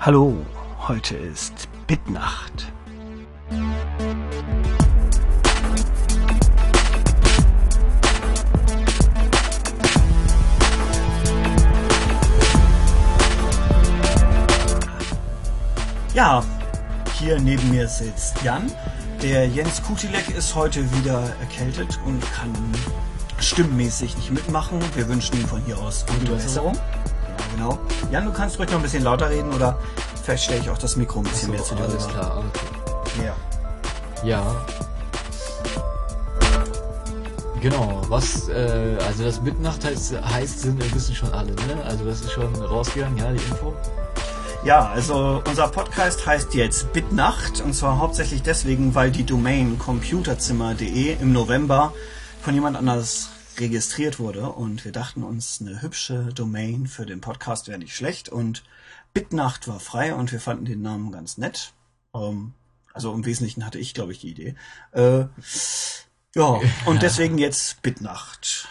Hallo, heute ist Bitnacht. Ja, hier neben mir sitzt Jan. Der Jens Kutilek ist heute wieder erkältet und kann stimmmäßig nicht mitmachen. Wir wünschen ihm von hier aus gute Besserung. Genau. Jan, du kannst ruhig noch ein bisschen lauter reden oder vielleicht stelle ich auch das Mikro ein bisschen So, mehr zu dir alles rüber. klar, okay. Ja. Ja. Genau, was, äh, also das Mitnacht heißt, heißt sind, äh, wissen schon alle, ne? Also das ist schon rausgegangen, ja, die Info. Ja, also unser Podcast heißt jetzt Bitnacht und zwar hauptsächlich deswegen, weil die Domain computerzimmer.de im November von jemand anders registriert wurde und wir dachten uns, eine hübsche Domain für den Podcast wäre nicht schlecht und Bitnacht war frei und wir fanden den Namen ganz nett. Ähm, also im Wesentlichen hatte ich, glaube ich, die Idee. Äh, ja, und deswegen jetzt Bitnacht.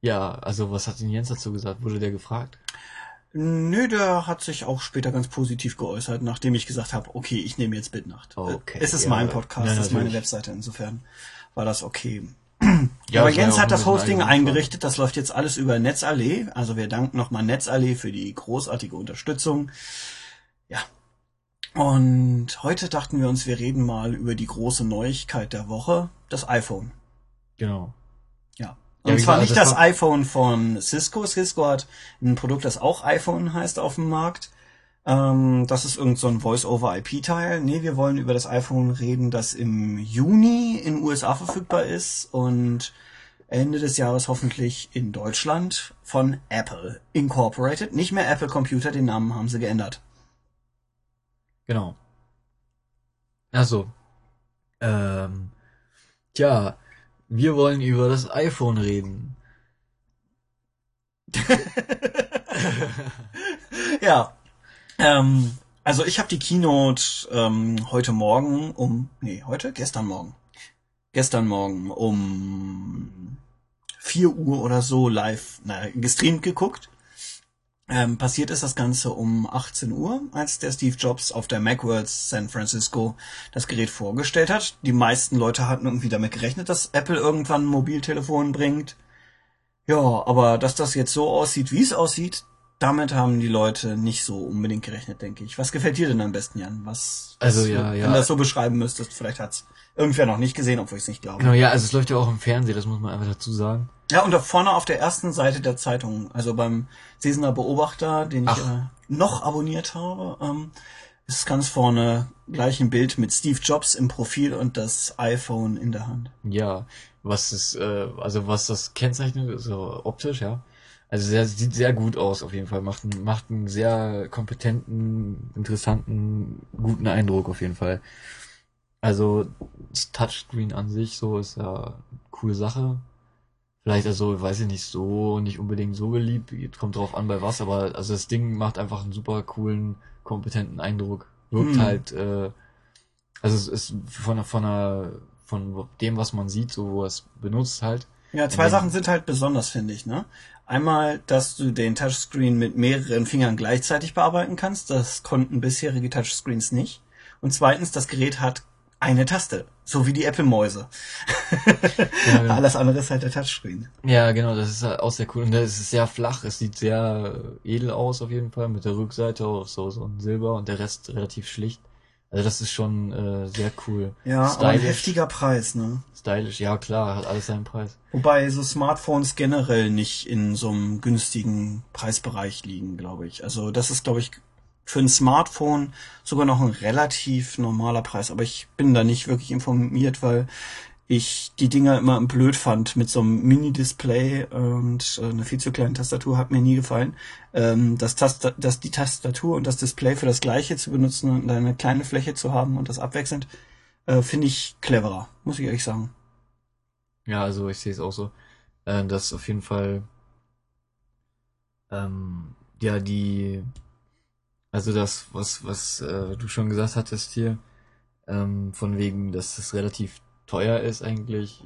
Ja, also was hat denn Jens dazu gesagt? Wurde der gefragt? Nö, der hat sich auch später ganz positiv geäußert, nachdem ich gesagt habe, okay, ich nehme jetzt Bitnacht. Okay, es ist ja. mein Podcast, es ist meine. Webseite, insofern war das okay. Ja, Aber Jens ja hat das Hosting eingerichtet, das läuft jetzt alles über Netzallee. Also wir danken nochmal Netzallee für die großartige Unterstützung. Ja. Und heute dachten wir uns, wir reden mal über die große Neuigkeit der Woche, das iPhone. Genau. Ja. Ja, Und wie zwar gesagt, nicht das das iPhone von Cisco. Cisco hat ein Produkt, das auch iPhone heißt auf dem Markt. Ähm, das ist irgend so ein Voice-over-IP-Teil. Nee, wir wollen über das iPhone reden, das im Juni in den USA verfügbar ist und Ende des Jahres hoffentlich in Deutschland von Apple Incorporated. Nicht mehr Apple Computer, den Namen haben sie geändert. Genau. Also, ähm, tja, wir wollen über das iPhone reden. Ja. Ähm, also ich habe die Keynote ähm, heute Morgen um, nee, heute? Gestern Morgen. Gestern Morgen um 4 Uhr oder so live, na, gestreamt geguckt. Ähm, passiert ist das Ganze um 18 Uhr, als der Steve Jobs auf der Macworld San Francisco das Gerät vorgestellt hat. Die meisten Leute hatten irgendwie damit gerechnet, dass Apple irgendwann ein Mobiltelefon bringt. Ja, aber dass das jetzt so aussieht, wie es aussieht, damit haben die Leute nicht so unbedingt gerechnet, denke ich. Was gefällt dir denn am besten, Jan? Was, Also, was ja, ja. wenn du das so beschreiben müsstest, vielleicht hat's irgendwer noch nicht gesehen, obwohl ich es nicht glaube. Genau, ja, also es läuft ja auch im Fernsehen, das muss man einfach dazu sagen. Ja, und da vorne auf der ersten Seite der Zeitung, also beim Sesener Beobachter, den ich Ach. äh, noch abonniert habe, ähm, ist ganz vorne gleich ein Bild mit Steve Jobs im Profil und das iPhone in der Hand. Ja, was ist, äh, also was das kennzeichnet, so optisch, ja. Also sehr, sieht sehr gut aus auf jeden Fall, macht einen, macht einen sehr kompetenten, interessanten, guten Eindruck auf jeden Fall. Also das Touchscreen an sich so ist ja eine coole Sache. Vielleicht also, weiß ich nicht, so nicht unbedingt so beliebt, kommt drauf an bei was, aber also das Ding macht einfach einen super coolen, kompetenten Eindruck. Wirkt Hm. halt, äh, also es ist von, von, einer, von dem, was man sieht, so wo es benutzt halt. Ja, zwei Ja. Sachen sind halt besonders, finde ich, ne? Einmal, dass du den Touchscreen mit mehreren Fingern gleichzeitig bearbeiten kannst. Das konnten bisherige Touchscreens nicht. Und zweitens, das Gerät hat eine Taste. So wie die Apple-Mäuse. Ja, genau. Alles andere ist halt der Touchscreen. Ja, genau, das ist halt auch sehr cool. Und es ist sehr flach, es sieht sehr edel aus auf jeden Fall, mit der Rückseite auch so, so ein Silber und der Rest relativ schlicht. Also das ist schon äh, sehr cool. Ja, aber ein heftiger Preis, ne? Stylisch, ja klar, hat alles seinen Preis. Wobei so Smartphones generell nicht in so einem günstigen Preisbereich liegen, glaube ich. Also das ist, glaube ich, für ein Smartphone sogar noch ein relativ normaler Preis. Aber ich bin da nicht wirklich informiert, weil ich die Dinger immer blöd fand mit so einem Mini-Display und äh, einer viel zu kleinen Tastatur hat mir nie gefallen. Ähm, das, Tasta das die Tastatur und das Display für das gleiche zu benutzen und eine kleine Fläche zu haben und das abwechselnd, äh, finde ich cleverer, muss ich ehrlich sagen. Ja, also ich sehe es auch so. Äh, dass auf jeden Fall ähm, ja die also das, was, was äh, du schon gesagt hattest hier, ähm, von wegen, dass es relativ teuer ist eigentlich,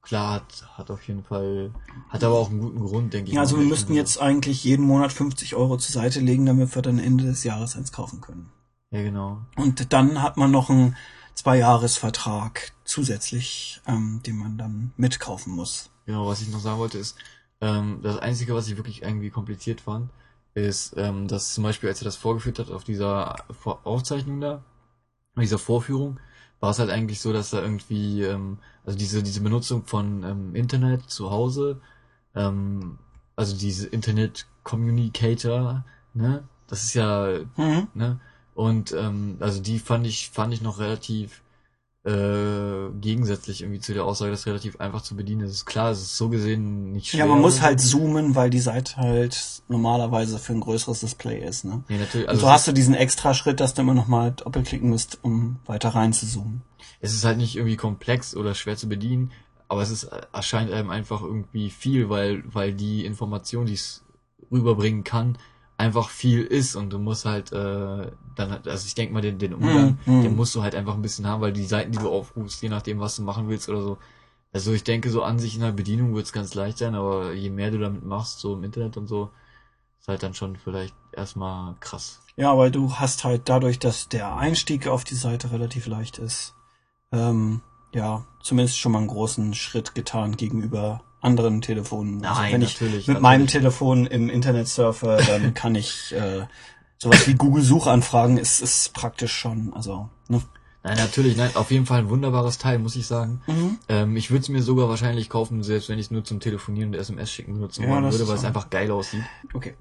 klar, hat, hat auf jeden Fall, hat aber auch einen guten Grund, denke ich. Ja, also wir müssten jetzt eigentlich jeden Monat 50 Euro zur Seite legen, damit wir dann Ende des Jahres eins kaufen können. Ja, genau. Und dann hat man noch einen Zweijahresvertrag zusätzlich, ähm, den man dann mitkaufen muss. Genau, was ich noch sagen wollte ist, ähm, das Einzige, was ich wirklich irgendwie kompliziert fand, ist, ähm, dass zum Beispiel, als er das vorgeführt hat auf dieser Aufzeichnung da, dieser Vorführung, war es halt eigentlich so, dass da irgendwie, ähm, also diese, diese Benutzung von ähm, Internet zu Hause, ähm, also diese Internet Communicator, ne, das ist ja, Mhm. ne, und ähm, also die fand ich, fand ich noch relativ äh, gegensätzlich irgendwie zu der Aussage, dass relativ einfach zu bedienen ist. Ist Klar, es ist so gesehen nicht schwer. Ja, man muss halt zoomen, weil die Seite halt normalerweise für ein größeres Display ist, ne? Ja, natürlich. Und Also so hast du diesen extra Schritt, dass du immer noch mal doppelklicken musst, um weiter rein zu zoomen. es ist halt nicht irgendwie komplex oder schwer zu bedienen, aber es ist erscheint einem einfach irgendwie viel, weil weil die Information, die es rüberbringen kann, einfach viel ist und du musst halt äh, dann halt- also ich denke mal den den Umgang, mhm. den musst du halt einfach ein bisschen haben, weil die Seiten, die du aufrufst, je nachdem was du machen willst oder so. Also ich denke so an sich in der Bedienung wird es ganz leicht sein, aber je mehr du damit machst, so im Internet und so, ist halt dann schon vielleicht erstmal krass. Ja, weil du hast halt dadurch, dass der Einstieg auf die Seite relativ leicht ist, ähm, ja, zumindest schon mal einen großen Schritt getan gegenüber anderen Telefonen. also Nein, wenn ich natürlich, mit meinem natürlich. Telefon im Internet surfe, dann kann ich äh, sowas wie Google Suchanfragen ist ist praktisch schon, also ne? Nein, natürlich, nein, auf jeden Fall ein wunderbares Teil, muss ich sagen. Mhm. Ähm, ich würde es mir sogar wahrscheinlich kaufen, selbst wenn ich es nur zum Telefonieren und SMS schicken benutzen Ja, würde, weil es einfach geil aussieht. Okay.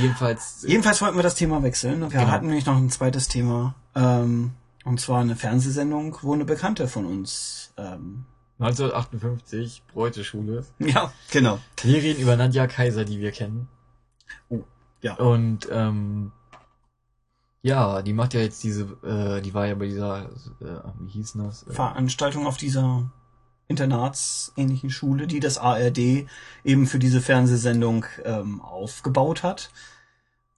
Jedenfalls, Jedenfalls wollten wir das Thema wechseln. Wir Genau. hatten nämlich noch ein zweites Thema, ähm, und zwar eine Fernsehsendung, wo eine Bekannte von uns ähm, 1958, Bräuteschule. ja, genau. Reden über Nadja Kaiser, die wir kennen. Oh, ja. Und ähm, ja, die macht ja jetzt diese, äh, die war ja bei dieser, äh, wie hieß das? Äh, Veranstaltung auf dieser internatsähnlichen Schule, die das ARD eben für diese Fernsehsendung ähm, aufgebaut hat.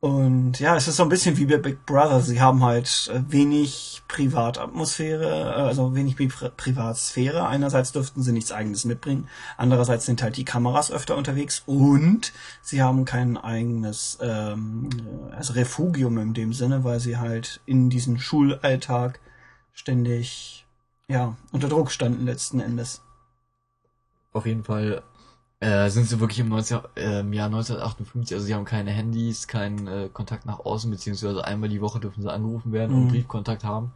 Und ja, es ist so ein bisschen wie bei Big Brother. Sie haben halt äh, wenig Privatatmosphäre, äh, also wenig Pri Privatsphäre. Einerseits dürften sie nichts eigenes mitbringen, andererseits sind halt die Kameras öfter unterwegs und sie haben kein eigenes ähm, also Refugium in dem Sinne, weil sie halt in diesen Schulalltag ständig ja unter Druck standen letzten Endes. auf jeden Fall äh, sind sie wirklich im, 19, äh, im Jahr 1958, also sie haben keine Handys, keinen äh, Kontakt nach außen, beziehungsweise einmal die Woche dürfen sie angerufen werden und Mhm. Briefkontakt haben.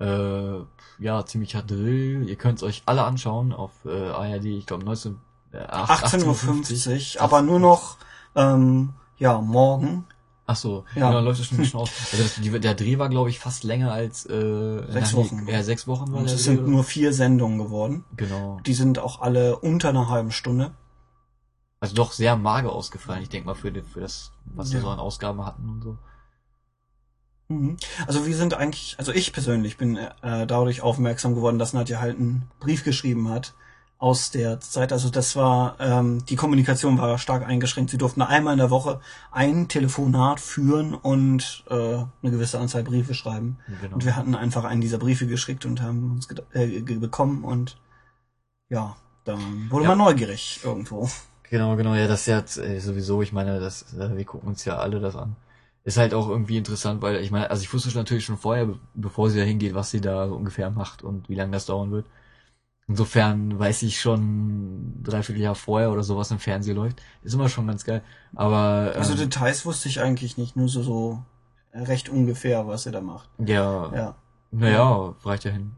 Äh, ja, ziemlicher Drill. Ihr könnt es euch alle anschauen auf äh, ARD, ich glaube 19, äh, 18.50 Uhr, aber nur noch ähm, ja morgen. Ach so, Ja. ja, läuft das schon schon aus. Also das, die, der Dreh war, glaube ich, fast länger als äh, Sechs Wochen. Ja, sechs Wochen war Und der es sind nur vier Sendungen geworden. Genau. Die sind auch alle unter einer halben Stunde. Also doch sehr mager ausgefallen, ich denke mal, für, für das, was wir Ja. so an Ausgaben hatten und so. Mhm. Also wir sind eigentlich, also ich persönlich bin äh, dadurch aufmerksam geworden, dass Nadja halt einen Brief geschrieben hat aus der Zeit. Also das war, ähm, die Kommunikation war stark eingeschränkt. Sie durften einmal in der Woche ein Telefonat führen und äh, eine gewisse Anzahl Briefe schreiben. Genau. Und wir hatten einfach einen dieser Briefe geschickt und haben uns äh, bekommen und ja, dann wurde Ja. man neugierig irgendwo. Genau, genau, ja, das ist ja jetzt, äh, sowieso, ich meine, das, äh, wir gucken uns ja alle das an. Ist halt auch irgendwie interessant, weil ich meine, also ich wusste schon natürlich schon vorher, be- bevor sie da hingeht, was sie da so ungefähr macht und wie lange das dauern wird. Insofern weiß ich schon dreiviertel Jahr vorher oder so, was im Fernsehen läuft. Ist immer schon ganz geil. Aber ähm, Also Details wusste ich eigentlich nicht, nur so, so recht ungefähr, was er da macht. ja, Ja. naja, reicht ja hin.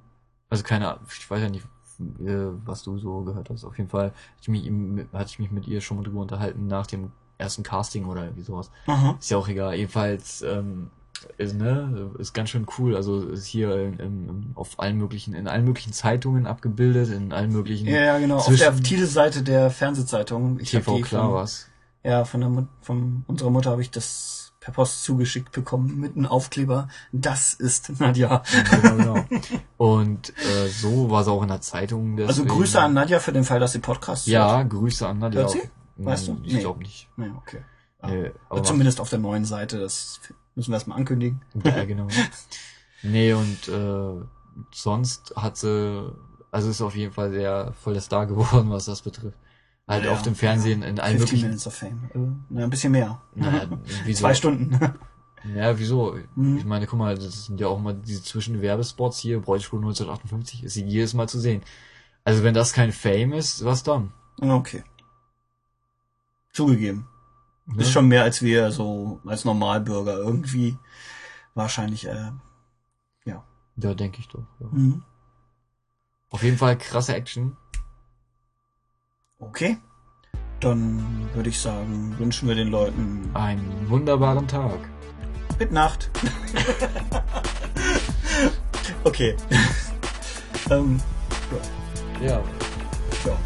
Also keine Ahnung, ich weiß ja nicht, äh, was du so gehört hast. Auf jeden Fall hatte ich mich, hatte ich mich mit ihr schon mal drüber unterhalten nach dem ersten Casting oder irgendwie sowas. Aha. Ist ja auch egal. Jedenfalls ähm, ist, ne, ist ganz schön cool. Also ist hier in, in, auf allen möglichen, in allen möglichen Zeitungen abgebildet, in allen möglichen Ja, ja, genau. Auf der Titelseite der Fernsehzeitung. Ich TV klar was. Ja, von der Mut, von unserer Mutter habe ich das per Post zugeschickt bekommen mit einem Aufkleber. Das ist Nadja. genau, genau. Und äh, so war es auch in der Zeitung. Also deswegen- Grüße an Nadja für den Fall, dass sie Podcasts Ja, Grüße an Nadja. Hört sie? Weißt du? Ich Nee. glaube nicht. hört. Nee, okay. Ja. Äh, aber Zumindest auf der neuen Seite, das müssen wir erstmal ankündigen. Ja, genau. nee, und äh, sonst hat sie, Also ist auf jeden Fall sehr voll der Star geworden, was das betrifft. Halt Ja, auf dem Fernsehen in allen 15 möglichen. Minutes of Fame. Äh, na, ein bisschen mehr. Naja, wieso? Zwei Stunden. Ja, wieso? Mhm. Ich meine, guck mal, das sind ja auch mal diese Zwischenwerbespots hier, Bräutigam 1958, ist jedes Mal zu sehen. Also wenn das kein Fame ist, was dann? okay. Zugegeben. Ne? Ist schon mehr als wir so als Normalbürger irgendwie wahrscheinlich, äh, ja. Ja, denke ich doch. Ja. Mhm. Auf jeden Fall krasse Action. Okay. Dann würde ich sagen, wünschen wir den Leuten Einen wunderbaren Tag. Mit Nacht. okay. ähm, Ja. ja. Da.